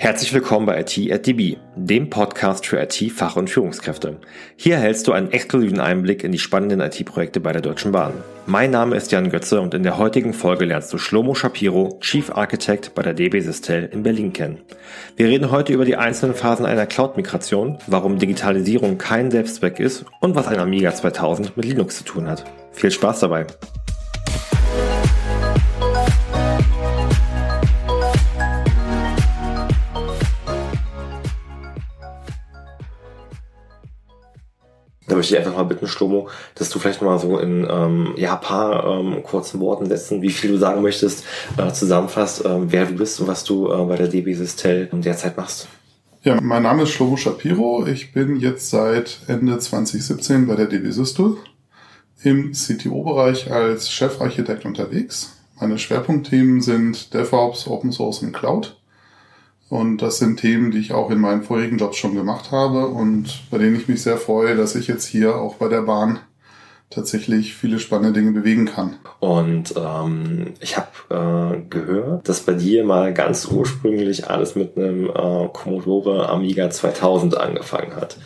Herzlich willkommen bei IT at DB, dem Podcast für IT-Fach- und Führungskräfte. Hier erhältst du einen exklusiven Einblick in die spannenden IT-Projekte bei der Deutschen Bahn. Mein Name ist Jan Götze und in der heutigen Folge lernst du Shlomo Shapiro, Chief Architect bei der DB Sistel in Berlin kennen. Wir reden heute über die einzelnen Phasen einer Cloud-Migration, warum Digitalisierung kein Selbstzweck ist und was ein Amiga 2000 mit Linux zu tun hat. Viel Spaß dabei! Da möchte ich einfach mal bitten, Schlomo, dass du vielleicht mal so in ähm, ja, paar ähm, kurzen Worten setzen, wie viel du sagen möchtest, äh, zusammenfasst, äh, wer du bist und was du äh, bei der DB Sistel derzeit machst. Ja, mein Name ist Shlomo Shapiro. Ich bin jetzt seit Ende 2017 bei der DB Sistel im CTO-Bereich als Chefarchitekt unterwegs. Meine Schwerpunktthemen sind DevOps, Open Source und Cloud. Und das sind Themen, die ich auch in meinen vorigen Jobs schon gemacht habe und bei denen ich mich sehr freue, dass ich jetzt hier auch bei der Bahn tatsächlich viele spannende Dinge bewegen kann. Und ähm, ich habe äh, gehört, dass bei dir mal ganz ursprünglich alles mit einem äh, Commodore Amiga 2000 angefangen hat.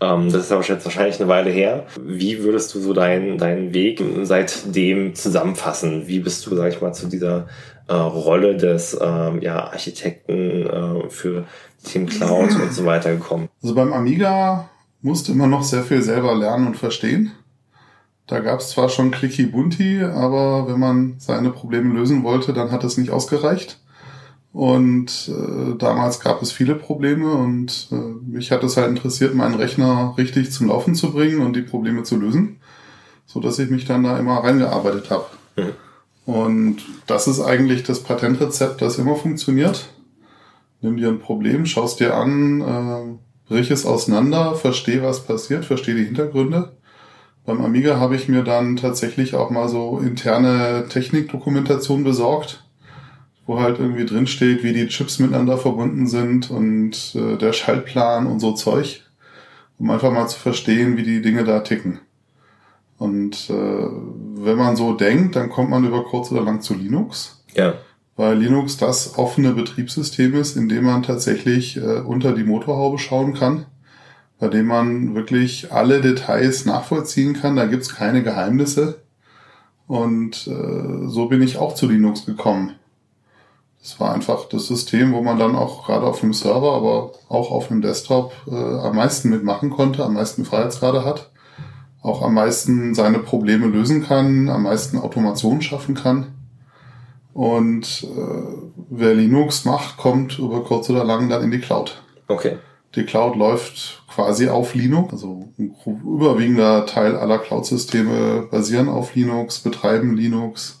Ähm, das ist aber jetzt wahrscheinlich eine Weile her. Wie würdest du so deinen deinen Weg seitdem zusammenfassen? Wie bist du, sag ich mal, zu dieser äh, Rolle des ähm, ja, Architekten äh, für Team Cloud und so weiter gekommen? Also beim Amiga musste man noch sehr viel selber lernen und verstehen. Da gab es zwar schon Clicky Bunti, aber wenn man seine Probleme lösen wollte, dann hat es nicht ausgereicht. Und äh, damals gab es viele Probleme und äh, mich hat es halt interessiert, meinen Rechner richtig zum Laufen zu bringen und die Probleme zu lösen, so dass ich mich dann da immer reingearbeitet habe. Mhm. Und das ist eigentlich das Patentrezept, das immer funktioniert. Nimm dir ein Problem, schaust dir an, äh, brich es auseinander, versteh, was passiert, versteh die Hintergründe. Beim Amiga habe ich mir dann tatsächlich auch mal so interne Technikdokumentation besorgt, wo halt irgendwie drin steht, wie die Chips miteinander verbunden sind und äh, der Schaltplan und so Zeug, um einfach mal zu verstehen, wie die Dinge da ticken. Und äh, wenn man so denkt, dann kommt man über kurz oder lang zu Linux. Ja. Weil Linux das offene Betriebssystem ist, in dem man tatsächlich äh, unter die Motorhaube schauen kann, bei dem man wirklich alle Details nachvollziehen kann. Da gibt's keine Geheimnisse. Und äh, so bin ich auch zu Linux gekommen. Das war einfach das System, wo man dann auch gerade auf einem Server, aber auch auf einem Desktop äh, am meisten mitmachen konnte, am meisten Freiheitsgrade hat auch am meisten seine Probleme lösen kann, am meisten Automation schaffen kann. Und äh, wer Linux macht, kommt über kurz oder lang dann in die Cloud. Okay. Die Cloud läuft quasi auf Linux. Also ein überwiegender Teil aller Cloud-Systeme basieren auf Linux, betreiben Linux.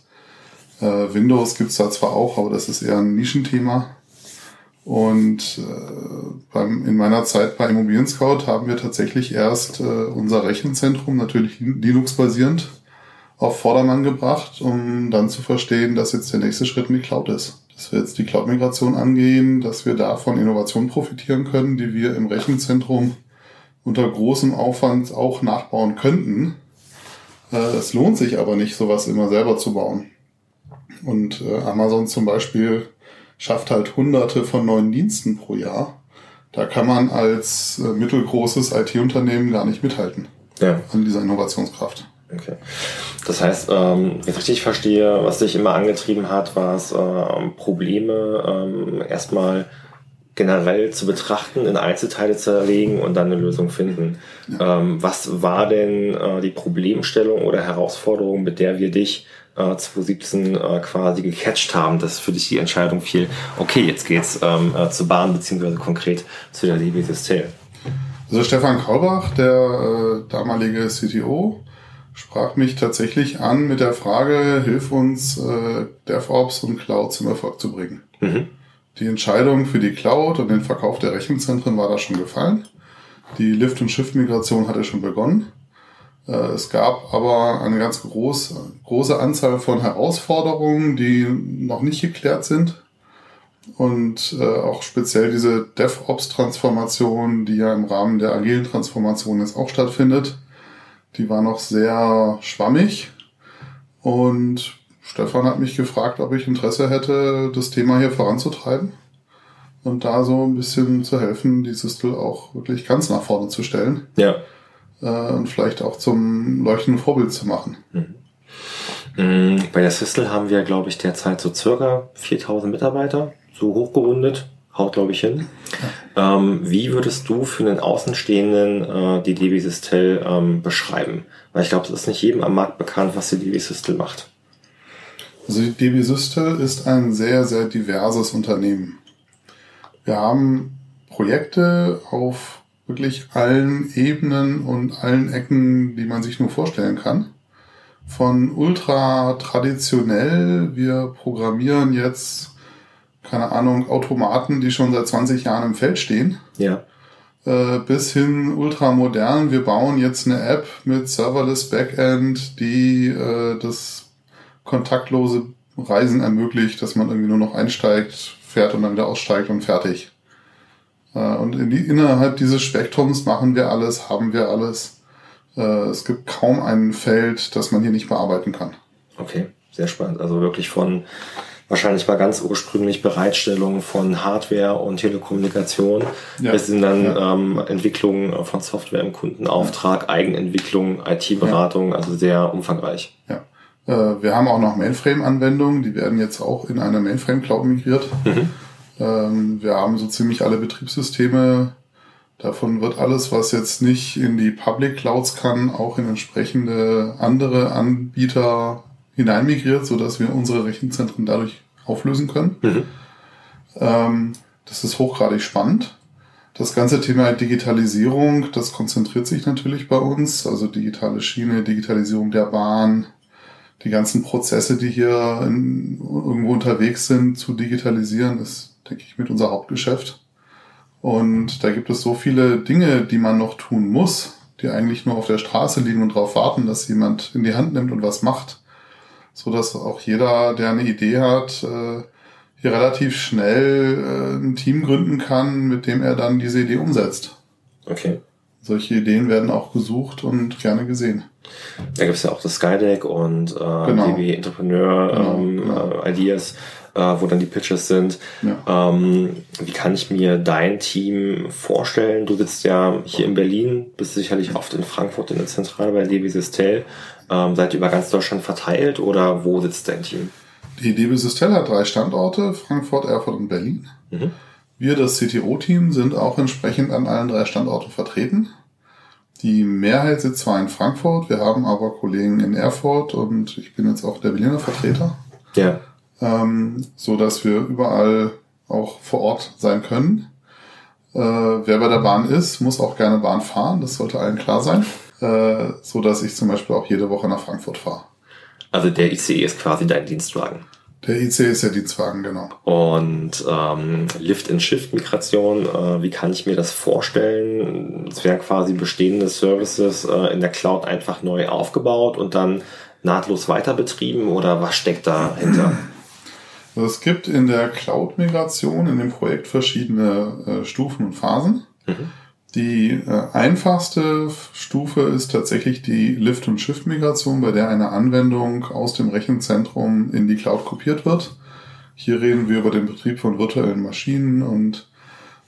Äh, Windows gibt's da zwar auch, aber das ist eher ein Nischenthema. Und äh, beim, in meiner Zeit bei Immobilien Scout haben wir tatsächlich erst äh, unser Rechenzentrum, natürlich Linux-basierend, auf Vordermann gebracht, um dann zu verstehen, dass jetzt der nächste Schritt in die Cloud ist. Dass wir jetzt die Cloud-Migration angehen, dass wir davon Innovationen profitieren können, die wir im Rechenzentrum unter großem Aufwand auch nachbauen könnten. Äh, es lohnt sich aber nicht, sowas immer selber zu bauen. Und äh, Amazon zum Beispiel schafft halt hunderte von neuen Diensten pro Jahr. Da kann man als äh, mittelgroßes IT-Unternehmen gar nicht mithalten ja. an dieser Innovationskraft. Okay. Das heißt, ähm, wenn ich richtig verstehe, was dich immer angetrieben hat, war es, ähm, Probleme ähm, erstmal generell zu betrachten, in Einzelteile zu erlegen und dann eine Lösung finden. Ja. Ähm, was war denn äh, die Problemstellung oder Herausforderung, mit der wir dich äh, 2017 äh, quasi gecatcht haben, dass für dich die Entscheidung fiel, okay, jetzt geht's ähm, äh, zur Bahn beziehungsweise konkret zu der DB Systel. Also Stefan Kaubach, der äh, damalige CTO, sprach mich tatsächlich an mit der Frage, hilf uns, äh, DevOps und Cloud zum Erfolg zu bringen. Mhm. Die Entscheidung für die Cloud und den Verkauf der Rechenzentren war da schon gefallen. Die Lift- und Shift-Migration hatte schon begonnen. Äh, es gab aber eine ganz groß, große Anzahl von Herausforderungen, die noch nicht geklärt sind. Und äh, auch speziell diese DevOps-Transformation, die ja im Rahmen der agilen Transformation jetzt auch stattfindet, die war noch sehr schwammig. Und Stefan hat mich gefragt, ob ich Interesse hätte, das Thema hier voranzutreiben. und da so ein bisschen zu helfen, die Systel auch wirklich ganz nach vorne zu stellen. Ja. Äh, und vielleicht auch zum leuchtenden Vorbild zu machen. Mhm. Mm, bei der Sistel haben wir, glaube ich, derzeit so circa 4000 Mitarbeiter, so hochgerundet, haut, glaube ich, hin. Ja. Ähm, wie würdest du für einen Außenstehenden äh, die DB Sistel ähm, beschreiben? Weil ich glaube, es ist nicht jedem am Markt bekannt, was die DB Sistel macht. Also die DB Systel ist ein sehr, sehr diverses Unternehmen. Wir haben Projekte auf wirklich allen Ebenen und allen Ecken, die man sich nur vorstellen kann von ultra traditionell, wir programmieren jetzt, keine Ahnung, Automaten, die schon seit 20 Jahren im Feld stehen. Ja. Äh, bis hin ultra modern, wir bauen jetzt eine App mit Serverless Backend, die äh, das kontaktlose Reisen ermöglicht, dass man irgendwie nur noch einsteigt, fährt und dann wieder aussteigt und fertig. Und in die, innerhalb dieses Spektrums machen wir alles, haben wir alles. Äh, es gibt kaum ein Feld, das man hier nicht bearbeiten kann. Okay, sehr spannend. Also wirklich von wahrscheinlich mal ganz ursprünglich Bereitstellung von Hardware und Telekommunikation ja. bis in dann ja. ähm, Entwicklung von Software im Kundenauftrag, ja. Eigenentwicklung, IT-Beratung, also sehr umfangreich. Ja. Äh, wir haben auch noch Mainframe-Anwendungen, die werden jetzt auch in eine Mainframe-Cloud migriert. Mhm. Ähm, wir haben so ziemlich alle Betriebssysteme Davon wird alles, was jetzt nicht in die Public Clouds kann, auch in entsprechende andere Anbieter hineinmigriert, sodass wir unsere Rechenzentren dadurch auflösen können. Mhm. Ähm, das ist hochgradig spannend. Das ganze Thema Digitalisierung, das konzentriert sich natürlich bei uns, also digitale Schiene, Digitalisierung der Bahn, die ganzen Prozesse, die hier in, irgendwo unterwegs sind, zu digitalisieren, ist, denke ich, mit unser Hauptgeschäft. Und da gibt es so viele Dinge, die man noch tun muss, die eigentlich nur auf der Straße liegen und darauf warten, dass jemand in die Hand nimmt und was macht. So dass auch jeder, der eine Idee hat, äh, hier relativ schnell äh, ein Team gründen kann, mit dem er dann diese Idee umsetzt. Okay. Solche Ideen werden auch gesucht und gerne gesehen. Da gibt es ja auch das Skydeck und äh, genau. DB Entrepreneur genau, ähm, genau. Äh, Ideas wo dann die Pitches sind. Ja. Ähm, wie kann ich mir dein Team vorstellen? Du sitzt ja hier in Berlin, bist sicherlich oft in Frankfurt in der Zentrale bei DB Systel. Ähm, seid ihr über ganz Deutschland verteilt oder wo sitzt dein Team? Die DB Systel hat drei Standorte, Frankfurt, Erfurt und Berlin. Mhm. Wir, das CTO-Team, sind auch entsprechend an allen drei Standorten vertreten. Die Mehrheit sitzt zwar in Frankfurt, wir haben aber Kollegen in Erfurt und ich bin jetzt auch der Berliner Vertreter. Ja ähm, so dass wir überall auch vor Ort sein können. Äh, wer bei der Bahn ist, muss auch gerne Bahn fahren. Das sollte allen klar sein. Äh, so dass ich zum Beispiel auch jede Woche nach Frankfurt fahre. Also der ICE ist quasi dein Dienstwagen. Der ICE ist der Dienstwagen, genau. Und ähm, Lift-and-Shift-Migration, äh, wie kann ich mir das vorstellen? Es werden quasi bestehende Services äh, in der Cloud einfach neu aufgebaut und dann nahtlos weiter betrieben oder was steckt dahinter? Also es gibt in der Cloud-Migration in dem Projekt verschiedene äh, Stufen und Phasen. Mhm. Die äh, einfachste Stufe ist tatsächlich die Lift- und Shift-Migration, bei der eine Anwendung aus dem Rechenzentrum in die Cloud kopiert wird. Hier reden wir über den Betrieb von virtuellen Maschinen und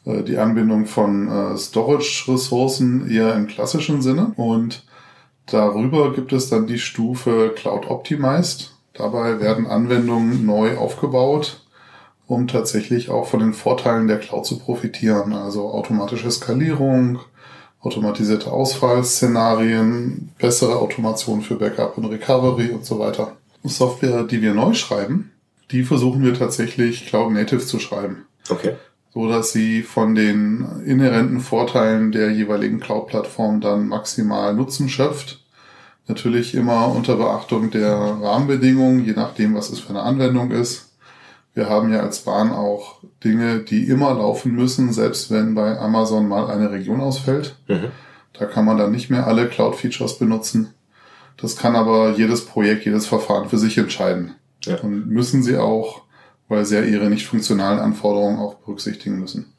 äh, die Anbindung von äh, Storage-Ressourcen eher im klassischen Sinne. Und darüber gibt es dann die Stufe Cloud Optimized. Dabei werden Anwendungen neu aufgebaut, um tatsächlich auch von den Vorteilen der Cloud zu profitieren. Also automatische Skalierung, automatisierte Ausfallszenarien, bessere Automation für Backup und Recovery und so weiter. Software, die wir neu schreiben, die versuchen wir tatsächlich Cloud Native zu schreiben. Okay. So dass sie von den inhärenten Vorteilen der jeweiligen Cloud-Plattform dann maximal Nutzen schöpft Natürlich immer unter Beachtung der Rahmenbedingungen, je nachdem, was es für eine Anwendung ist. Wir haben ja als Bahn auch Dinge, die immer laufen müssen, selbst wenn bei Amazon mal eine Region ausfällt. Mhm. Da kann man dann nicht mehr alle Cloud-Features benutzen. Das kann aber jedes Projekt, jedes Verfahren für sich entscheiden. Ja. Und müssen sie auch, weil sie ja ihre nicht funktionalen Anforderungen auch berücksichtigen müssen.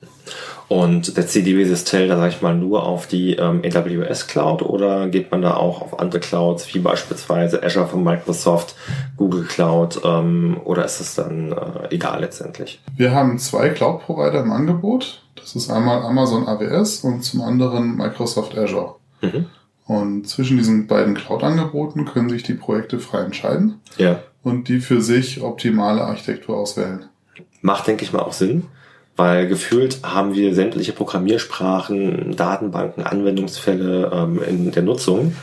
Und der CDB Sistel, da sage ich mal, nur auf die ähm, AWS Cloud oder geht man da auch auf andere Clouds, wie beispielsweise Azure von Microsoft, Google Cloud ähm, oder ist es dann äh, egal letztendlich? Wir haben zwei Cloud-Provider im Angebot. Das ist einmal Amazon AWS und zum anderen Microsoft Azure. Mhm. Und zwischen diesen beiden Cloud-Angeboten können sich die Projekte frei entscheiden ja. Und die für sich optimale Architektur auswählen. Macht, denke ich mal, auch Sinn, weil gefühlt haben wir sämtliche Programmiersprachen, Datenbanken, Anwendungsfälle ähm, in der Nutzung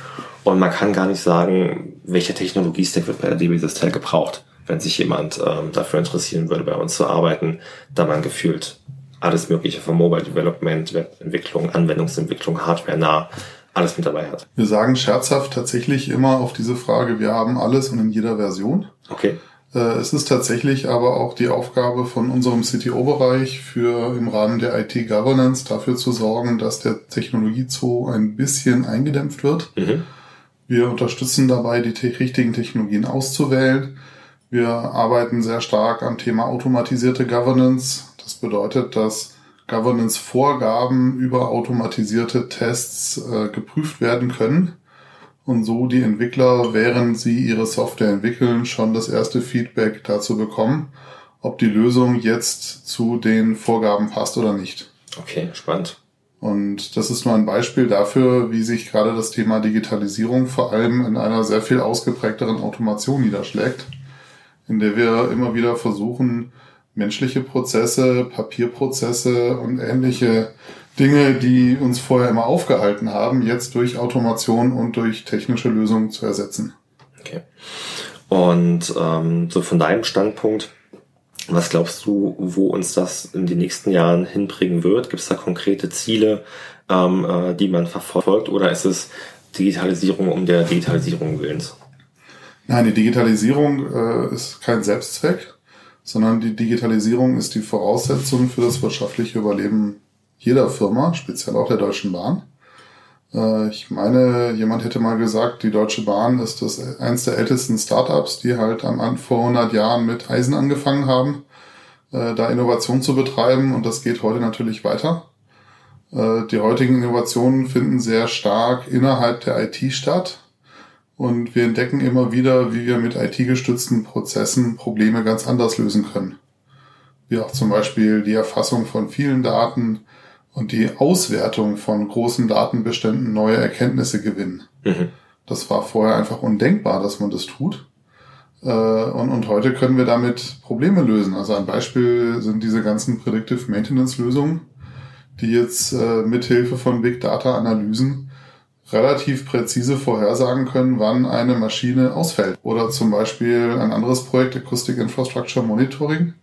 und man kann gar nicht sagen, welcher Technologiestack wird bei der DB Systel gebraucht, wenn sich jemand ähm, dafür interessieren würde, bei uns zu arbeiten, da man gefühlt alles Mögliche von Mobile Development, Webentwicklung, Anwendungsentwicklung, Hardware nah alles mit dabei hat. Wir sagen scherzhaft tatsächlich immer auf diese Frage, wir haben alles und in jeder Version. Okay. Äh, es ist tatsächlich aber auch die Aufgabe von unserem CTO-Bereich für im Rahmen der IT-Governance dafür zu sorgen, dass der Technologiezoo ein bisschen eingedämpft wird. Mhm. Wir unterstützen dabei, die te richtigen Technologien auszuwählen. Wir arbeiten sehr stark am Thema automatisierte Governance. Das bedeutet, dass Governance-Vorgaben über automatisierte Tests äh, geprüft werden können und so die Entwickler, während sie ihre Software entwickeln, schon das erste Feedback dazu bekommen, ob die Lösung jetzt zu den Vorgaben passt oder nicht. Okay, spannend. Und das ist nur ein Beispiel dafür, wie sich gerade das Thema Digitalisierung vor allem in einer sehr viel ausgeprägteren Automation niederschlägt, in der wir immer wieder versuchen, menschliche Prozesse, Papierprozesse und ähnliche Dinge, die uns vorher immer aufgehalten haben, jetzt durch Automation und durch technische Lösungen zu ersetzen. Okay. Und ähm, so von deinem Standpunkt, was glaubst du, wo uns das in den nächsten Jahren hinbringen wird? Gibt es da konkrete Ziele, ähm, äh, die man verfolgt, oder ist es Digitalisierung um der Digitalisierung willens? Nein, die Digitalisierung äh, ist kein Selbstzweck sondern die Digitalisierung ist die Voraussetzung für das wirtschaftliche Überleben jeder Firma, speziell auch der Deutschen Bahn. Äh, ich meine, jemand hätte mal gesagt, die Deutsche Bahn ist das eins der ältesten Startups, die halt am, vor 100 Jahren mit Eisen angefangen haben, äh, da Innovation zu betreiben und das geht heute natürlich weiter. Äh, die heutigen Innovationen finden sehr stark innerhalb der IT statt und wir entdecken immer wieder, wie wir mit IT-gestützten Prozessen Probleme ganz anders lösen können. Wie auch zum Beispiel die Erfassung von vielen Daten und die Auswertung von großen Datenbeständen neue Erkenntnisse gewinnen. Mhm. Das war vorher einfach undenkbar, dass man das tut. Äh, und, und heute können wir damit Probleme lösen. Also ein Beispiel sind diese ganzen Predictive Maintenance Lösungen, die jetzt äh, mithilfe von Big Data Analysen relativ präzise vorhersagen können, wann eine Maschine ausfällt. Oder zum Beispiel ein anderes Projekt, Acoustic Infrastructure Monitoring,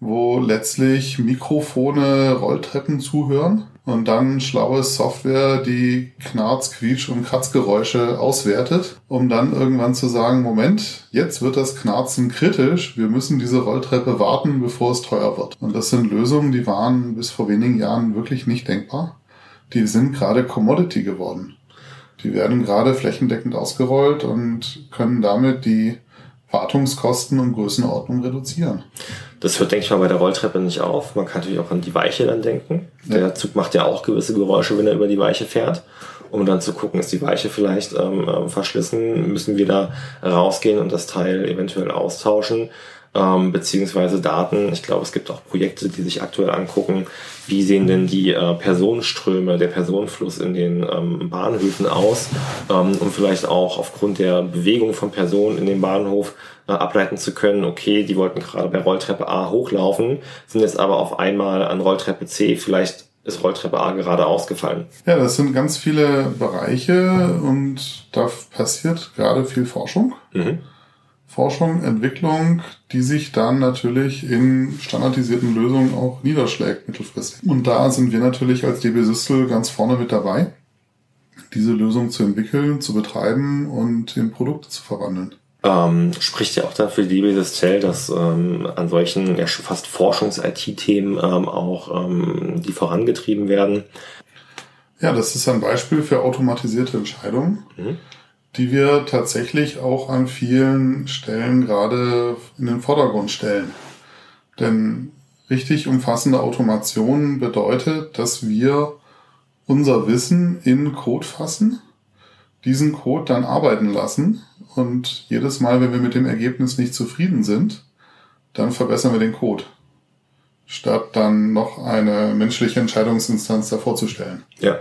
wo letztlich Mikrofone Rolltreppen zuhören und dann schlaue Software die Knarz, Quietsch und Kratzgeräusche auswertet, um dann irgendwann zu sagen, Moment, jetzt wird das Knarzen kritisch, wir müssen diese Rolltreppe warten, bevor es teuer wird. Und das sind Lösungen, die waren bis vor wenigen Jahren wirklich nicht denkbar. Die sind gerade Commodity geworden. Die werden gerade flächendeckend ausgerollt und können damit die Wartungskosten um Größenordnung reduzieren. Das hört, denke ich mal, bei der Rolltreppe nicht auf. Man kann natürlich auch an die Weiche dann denken. Ja. Der Zug macht ja auch gewisse Geräusche, wenn er über die Weiche fährt. Um dann zu gucken, ist die Weiche vielleicht ähm, verschlissen, müssen wir da rausgehen und das Teil eventuell austauschen ähm, beziehungsweise Daten. Ich glaube, es gibt auch Projekte, die sich aktuell angucken, wie sehen denn die äh, Personenströme, der Personenfluss in den ähm, Bahnhöfen aus, ähm, um vielleicht auch aufgrund der Bewegung von Personen in den Bahnhof äh, ableiten zu können, okay, die wollten gerade bei Rolltreppe A hochlaufen, sind jetzt aber auf einmal an Rolltreppe C vielleicht ist Rolltreppe A gerade ausgefallen. Ja, das sind ganz viele Bereiche und da passiert gerade viel Forschung. Mhm. Forschung, Entwicklung, die sich dann natürlich in standardisierten Lösungen auch niederschlägt mittelfristig. Und da sind wir natürlich als DB Systel ganz vorne mit dabei, diese Lösung zu entwickeln, zu betreiben und in Produkte zu verwandeln. Ähm, spricht ja auch dafür die DB Systel, dass ähm, an solchen ja schon fast Forschungs-IT-Themen ähm, auch ähm, die vorangetrieben werden. Ja, das ist ein Beispiel für automatisierte Entscheidungen. Mhm die wir tatsächlich auch an vielen Stellen gerade in den Vordergrund stellen. Denn Richtig umfassende Automation bedeutet, dass wir unser Wissen in Code fassen, diesen Code dann arbeiten lassen und jedes Mal, wenn wir mit dem Ergebnis nicht zufrieden sind, dann verbessern wir den Code, statt dann noch eine menschliche Entscheidungsinstanz davor zu stellen. Ja.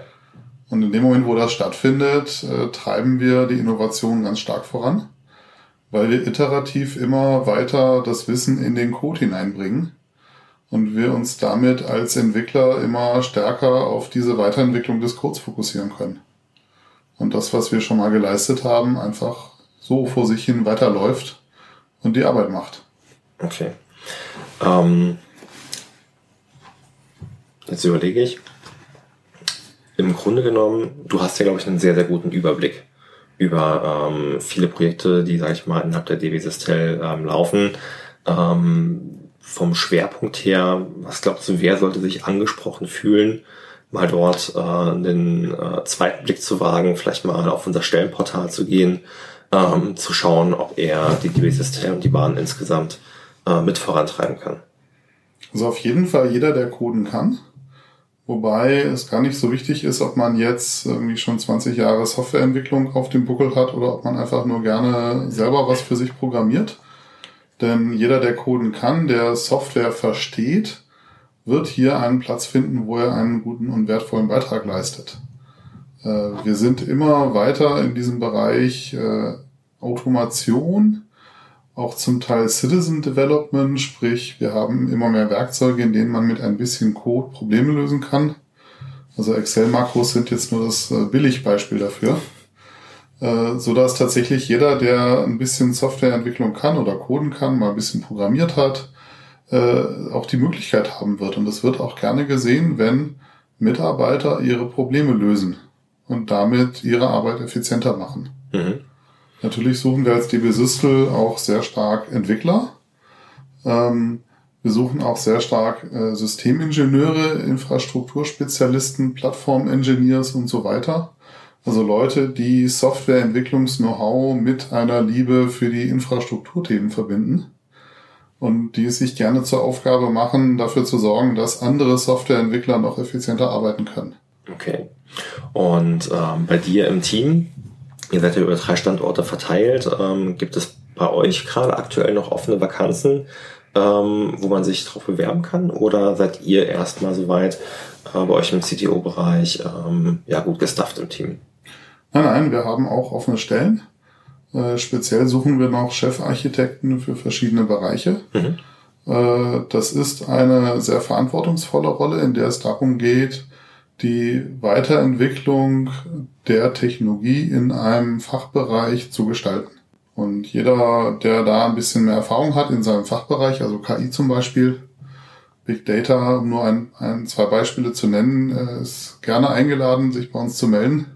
Und in dem Moment, wo das stattfindet, äh, treiben wir die Innovation ganz stark voran, weil wir iterativ immer weiter das Wissen in den Code hineinbringen und wir uns damit als Entwickler immer stärker auf diese Weiterentwicklung des Codes fokussieren können. Und das, was wir schon mal geleistet haben, einfach so vor sich hin weiterläuft und die Arbeit macht. Okay. Ähm, jetzt überlege ich. Im Grunde genommen, du hast ja, glaube ich, einen sehr, sehr guten Überblick über ähm, viele Projekte, die, sage ich mal, innerhalb der DB Sistel ähm, laufen. Ähm, vom Schwerpunkt her, was glaubst du, wer sollte sich angesprochen fühlen, mal dort äh, den äh, zweiten Blick zu wagen, vielleicht mal auf unser Stellenportal zu gehen, ähm, zu schauen, ob er die DB-System und die Bahn insgesamt äh, mit vorantreiben kann. Also auf jeden Fall jeder, der coden kann. Wobei es gar nicht so wichtig ist, ob man jetzt irgendwie schon 20 Jahre Softwareentwicklung auf dem Buckel hat oder ob man einfach nur gerne selber was für sich programmiert. Denn jeder, der coden kann, der Software versteht, wird hier einen Platz finden, wo er einen guten und wertvollen Beitrag leistet. Äh, wir sind immer weiter in diesem Bereich äh, Automation, auch zum Teil Citizen Development, sprich wir haben immer mehr Werkzeuge, in denen man mit ein bisschen Code Probleme lösen kann. Also Excel-Makros sind jetzt nur das äh, Billigbeispiel dafür. Äh, so dass tatsächlich jeder, der ein bisschen Softwareentwicklung kann oder coden kann, mal ein bisschen programmiert hat, äh, auch die Möglichkeit haben wird. Und es wird auch gerne gesehen, wenn Mitarbeiter ihre Probleme lösen und damit ihre Arbeit effizienter machen. Mhm. Natürlich suchen wir als DB Systel auch sehr stark Entwickler. Ähm, wir suchen auch sehr stark äh, Systemingenieure, Infrastrukturspezialisten, Plattform-Engineers und so weiter. Also Leute, die Softwareentwicklungs-Know-how mit einer Liebe für die Infrastrukturthemen verbinden und die es sich gerne zur Aufgabe machen, dafür zu sorgen, dass andere Softwareentwickler noch effizienter arbeiten können. Okay. Und ähm, bei dir im Team, ihr seid ja über drei Standorte verteilt, ähm, gibt es bei euch gerade aktuell noch offene Vakanzen, ähm, wo man sich darauf bewerben kann? Oder seid ihr erstmal soweit äh, bei euch im CTO-Bereich ähm, ja gut gestafft im Team? Nein, nein, wir haben auch offene Stellen. Äh, speziell suchen wir noch Chefarchitekten für verschiedene Bereiche. Mhm. Äh, das ist eine sehr verantwortungsvolle Rolle, in der es darum geht, die Weiterentwicklung der Technologie in einem Fachbereich zu gestalten. Und jeder, der da ein bisschen mehr Erfahrung hat in seinem Fachbereich, also KI zum Beispiel, Big Data, um nur ein, ein zwei Beispiele zu nennen, äh, ist gerne eingeladen, sich bei uns zu melden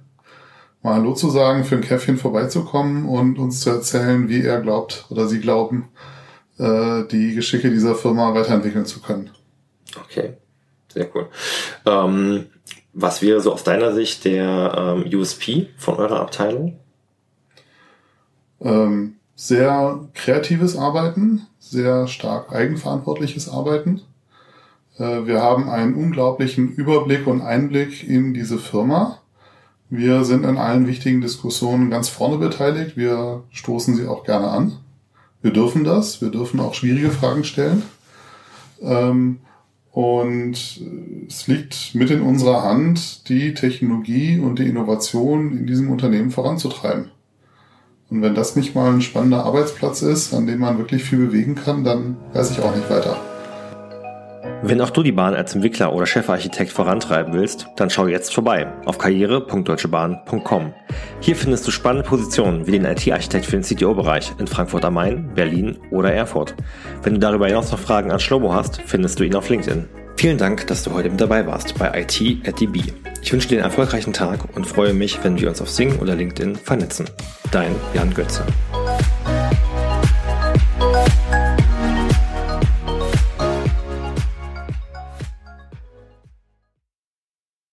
mal Hallo zu sagen, für ein Käffchen vorbeizukommen und uns zu erzählen, wie er glaubt oder sie glauben, äh, die Geschicke dieser Firma weiterentwickeln zu können. Okay, sehr cool. Ähm, was wäre so aus deiner Sicht der ähm, USP von eurer Abteilung? Ähm, sehr kreatives Arbeiten, sehr stark eigenverantwortliches Arbeiten. Äh, wir haben einen unglaublichen Überblick und Einblick in diese Firma wir sind in allen wichtigen Diskussionen ganz vorne beteiligt. Wir stoßen sie auch gerne an. Wir dürfen das. Wir dürfen auch schwierige Fragen stellen. Ähm, und es liegt mit in unserer Hand, die Technologie und die Innovation in diesem Unternehmen voranzutreiben. Und wenn das nicht mal ein spannender Arbeitsplatz ist, an dem man wirklich viel bewegen kann, dann weiß ich auch nicht weiter. Wenn auch du die Bahn als Entwickler oder Chefarchitekt vorantreiben willst, dann schau jetzt vorbei auf karriere.deutschebahn.com. Hier findest du spannende Positionen wie den IT-Architekt für den CTO-Bereich in Frankfurt am Main, Berlin oder Erfurt. Wenn du darüber hinaus noch Fragen an Schlomo hast, findest du ihn auf LinkedIn. Vielen Dank, dass du heute mit dabei warst bei IT at DB. Ich wünsche dir einen erfolgreichen Tag und freue mich, wenn wir uns auf Sing oder LinkedIn vernetzen. Dein Jan Götze.